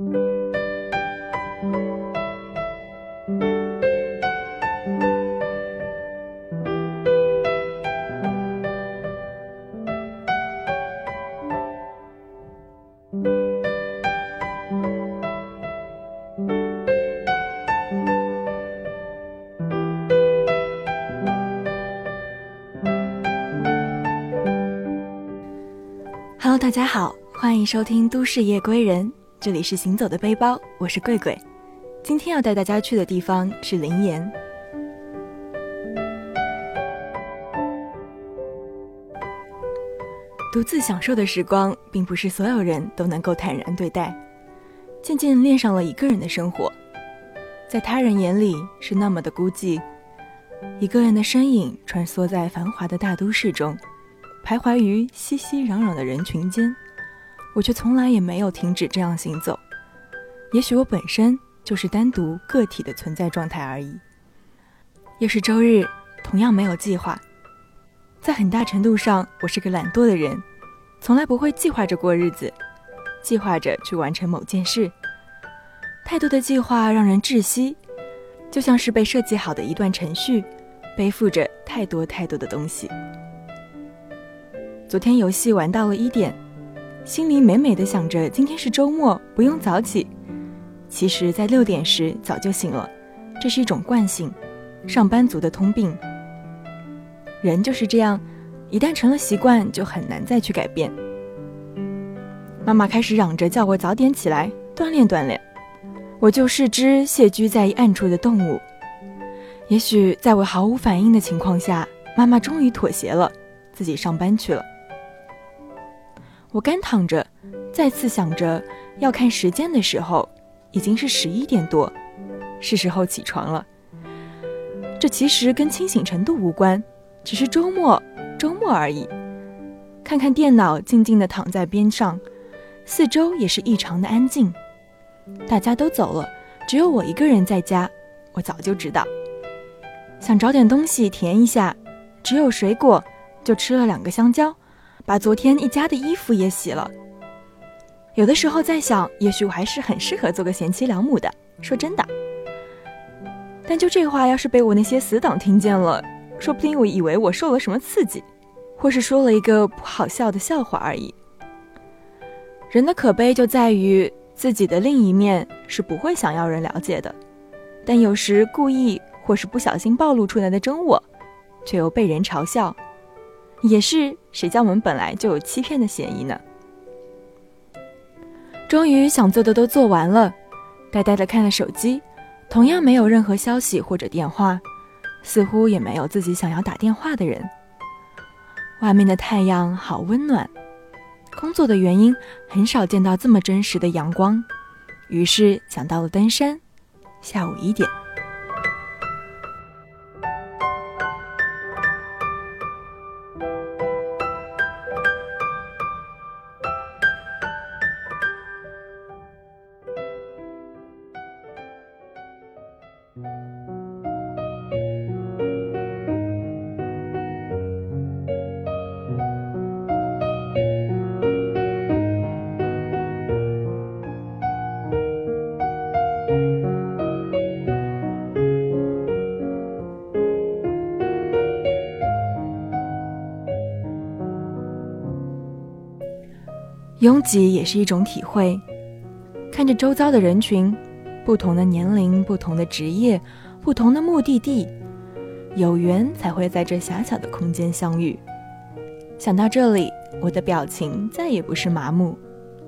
Hello，大家好，欢迎收听《都市夜归人》，这里是行走的背包，我是贵贵。今天要带大家去的地方是灵岩。独自享受的时光，并不是所有人都能够坦然对待。渐渐恋上了一个人的生活，在他人眼里是那么的孤寂，一个人的身影穿梭在繁华的大都市中。徘徊于熙熙攘攘的人群间，我却从来也没有停止这样行走。也许我本身就是单独个体的存在状态而已。又是周日，同样没有计划。在很大程度上，我是个懒惰的人，从来不会计划着过日子，计划着去完成某件事。太多的计划让人窒息，就像是被设计好的一段程序，背负着太多太多的东西。昨天游戏玩到了一点，心里美美的想着今天是周末，不用早起。其实，在六点时早就醒了，这是一种惯性，上班族的通病。人就是这样，一旦成了习惯，就很难再去改变。妈妈开始嚷着叫我早点起来锻炼锻炼，我就是只谢居在暗处的动物。也许在我毫无反应的情况下，妈妈终于妥协了，自己上班去了。我干躺着，再次想着要看时间的时候，已经是十一点多，是时候起床了。这其实跟清醒程度无关，只是周末，周末而已。看看电脑，静静地躺在边上，四周也是异常的安静，大家都走了，只有我一个人在家。我早就知道，想找点东西填一下，只有水果，就吃了两个香蕉。把昨天一家的衣服也洗了。有的时候在想，也许我还是很适合做个贤妻良母的。说真的，但就这话，要是被我那些死党听见了，说不定我以为我受了什么刺激，或是说了一个不好笑的笑话而已。人的可悲就在于自己的另一面是不会想要人了解的，但有时故意或是不小心暴露出来的真我，却又被人嘲笑。也是，谁叫我们本来就有欺骗的嫌疑呢？终于想做的都做完了，呆呆的看了手机，同样没有任何消息或者电话，似乎也没有自己想要打电话的人。外面的太阳好温暖，工作的原因很少见到这么真实的阳光，于是想到了登山。下午一点。拥挤也是一种体会，看着周遭的人群，不同的年龄、不同的职业、不同的目的地，有缘才会在这狭小的空间相遇。想到这里，我的表情再也不是麻木，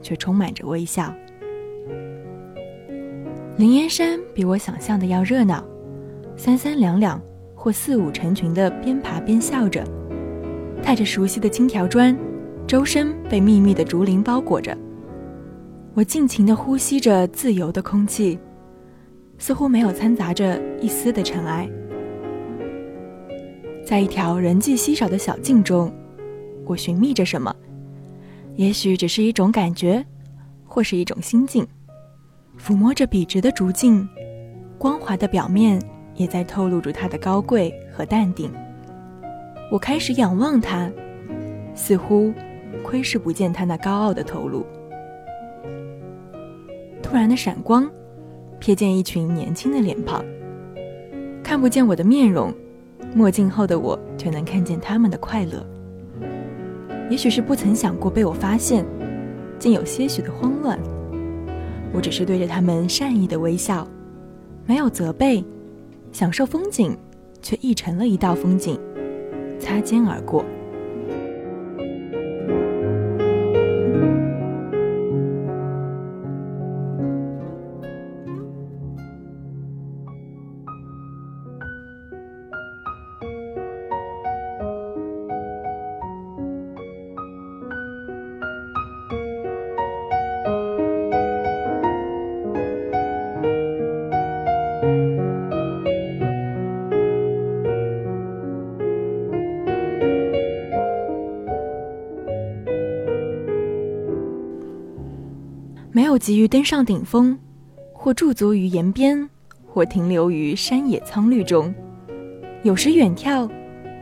却充满着微笑。灵岩山比我想象的要热闹，三三两两或四五成群的边爬边笑着，踏着熟悉的青条砖。周身被密密的竹林包裹着，我尽情地呼吸着自由的空气，似乎没有掺杂着一丝的尘埃。在一条人迹稀少的小径中，我寻觅着什么？也许只是一种感觉，或是一种心境。抚摸着笔直的竹径，光滑的表面也在透露着它的高贵和淡定。我开始仰望它，似乎。窥视不见他那高傲的头颅，突然的闪光，瞥见一群年轻的脸庞。看不见我的面容，墨镜后的我却能看见他们的快乐。也许是不曾想过被我发现，竟有些许的慌乱。我只是对着他们善意的微笑，没有责备，享受风景，却溢成了一道风景，擦肩而过。急于登上顶峰，或驻足于岩边，或停留于山野苍绿中。有时远眺，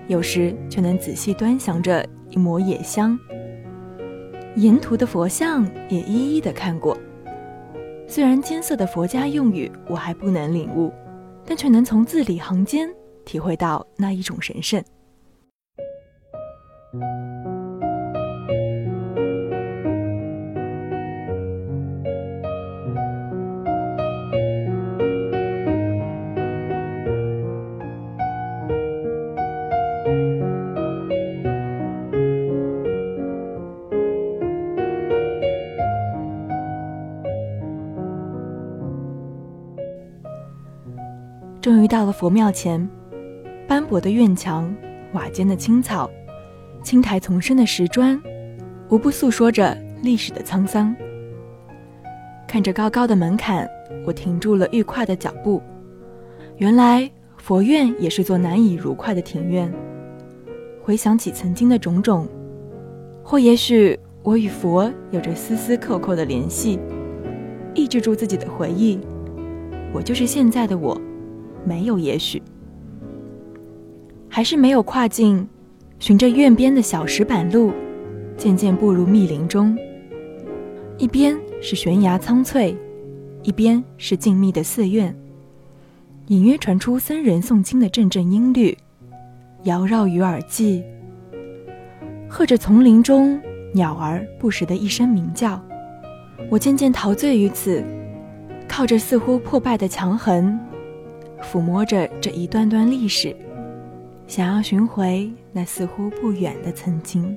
有时却能仔细端详着一抹野香。沿途的佛像也一一的看过。虽然艰涩的佛家用语我还不能领悟，但却能从字里行间体会到那一种神圣。终于到了佛庙前，斑驳的院墙、瓦间的青草、青苔丛生的石砖，无不诉说着历史的沧桑。看着高高的门槛，我停住了欲跨的脚步。原来佛院也是座难以如快的庭院。回想起曾经的种种，或也许我与佛有着丝丝扣扣的联系，抑制住自己的回忆。我就是现在的我。没有，也许还是没有跨进，循着院边的小石板路，渐渐步入密林中。一边是悬崖苍翠，一边是静谧的寺院，隐约传出僧人诵经的阵阵音律，缭绕于耳际，和着丛林中鸟儿不时的一声鸣叫。我渐渐陶醉于此，靠着似乎破败的墙痕。抚摸着这一段段历史，想要寻回那似乎不远的曾经。